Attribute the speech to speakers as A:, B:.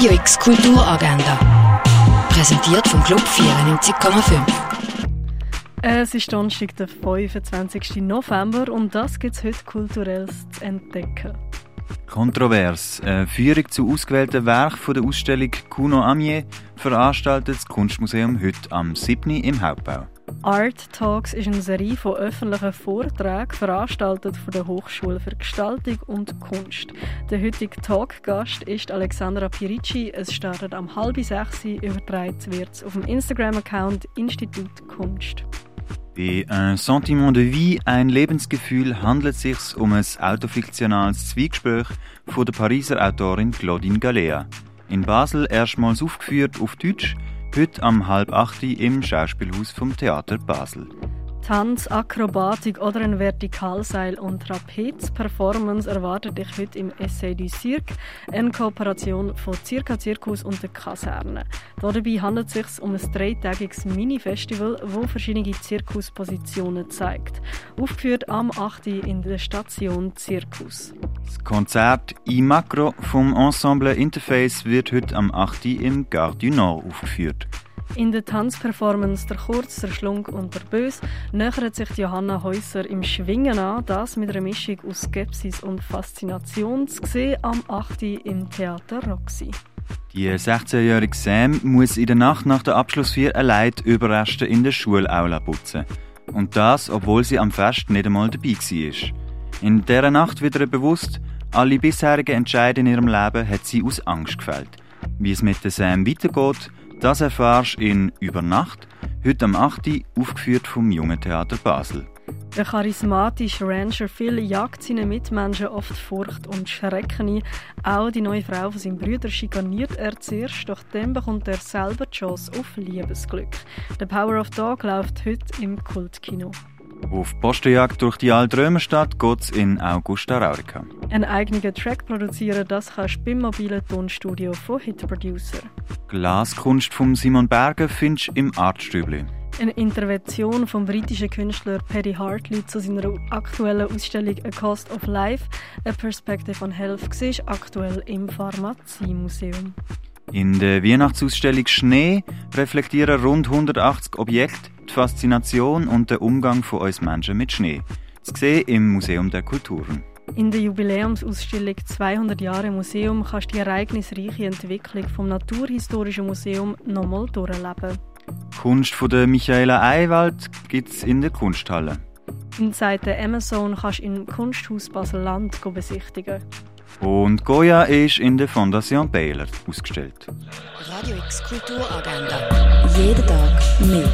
A: Radio X Kulturagenda. Präsentiert vom Club 94,5.
B: Es ist Donnerstag, der 25. November und das gibt es heute kulturelles zu entdecken.
C: Kontrovers. Eine Führung zu ausgewählten Werken der Ausstellung Kuno Amier veranstaltet das Kunstmuseum heute am 7. im Hauptbau.
B: Art Talks ist eine Serie von öffentlichen Vorträgen, veranstaltet von der Hochschule für Gestaltung und Kunst. Der heutige Talkgast ist Alexandra Pirici. Es startet am halb sechs, übertragen wird auf dem Instagram-Account Institut Kunst.
C: Bei Un Sentiment de Vie, ein Lebensgefühl, handelt es sich um ein autofiktionales Zwiegespräch von der Pariser Autorin Claudine Galea. In Basel erstmals aufgeführt auf Deutsch, heute am halb acht im Schauspielhaus vom Theater Basel.
B: Tanz, Akrobatik oder ein Vertikalseil- und Trapez-Performance erwartet dich heute im Essay du Cirque, eine Kooperation von Circa Zirkus und der Kaserne. Dabei handelt es sich um ein dreitägiges Mini-Festival, das verschiedene Zirkuspositionen zeigt. Aufgeführt am 8. in der Station Zirkus.
C: Das Konzert I Macro vom Ensemble Interface wird heute am 8. im Gare du Nord aufgeführt.
B: In der Tanzperformance Der Kurz, der Schlunk und der Bös nähert sich Johanna Häuser im Schwingen an, das mit einer Mischung aus Skepsis und Faszination zu sehen am 8. im Theater Roxy.
C: Die 16-jährige Sam muss in der Nacht nach der Abschlussfeier allein die Überreste in der Schulaula putzen. Und das, obwohl sie am Fest nicht einmal dabei war. In dieser Nacht wird ihr bewusst, alle bisherigen Entscheidungen in ihrem Leben hat sie aus Angst gefällt. Wie es mit der Sam weitergeht, das erfährst du in Über Nacht, heute am 8. aufgeführt vom Jungen Theater Basel.
B: Der charismatische Rancher Phil jagt seinen Mitmenschen oft Furcht und Schrecken ein. Auch die neue Frau von seinem Bruder schikaniert er zuerst, doch dann bekommt er selber die Chance auf Liebesglück. The Power of Dog läuft heute im Kultkino.
C: Auf Postenjagd durch die alte Römerstadt geht es in Augusta Raurica.
B: Einen eigenen Track produzieren, das kannst du beim mobilen Tonstudio von Hit Producer.
C: Glaskunst von Simon Berger findest du im Artstübli.
B: Eine Intervention vom britischen Künstler Paddy Hartley zu seiner aktuellen Ausstellung A Cost of Life, A Perspective on Health, siehst aktuell im Pharmaziemuseum.
C: In der Weihnachtsausstellung Schnee reflektieren rund 180 Objekte die Faszination und den Umgang von uns Menschen mit Schnee. Zu sehen im Museum der Kulturen.
B: In der Jubiläumsausstellung 200 Jahre Museum kannst du die ereignisreiche Entwicklung vom Naturhistorischen Museum nochmal durchleben.
C: Kunst von der Michaela Eiwald gibt es in der Kunsthalle.
B: In Seite Amazon kannst du im Kunsthaus Basel-Land besichtigen.
C: Und Goya ist in der Fondation Baylor ausgestellt.
A: Radio X Kulturagenda. Jeden Tag mehr.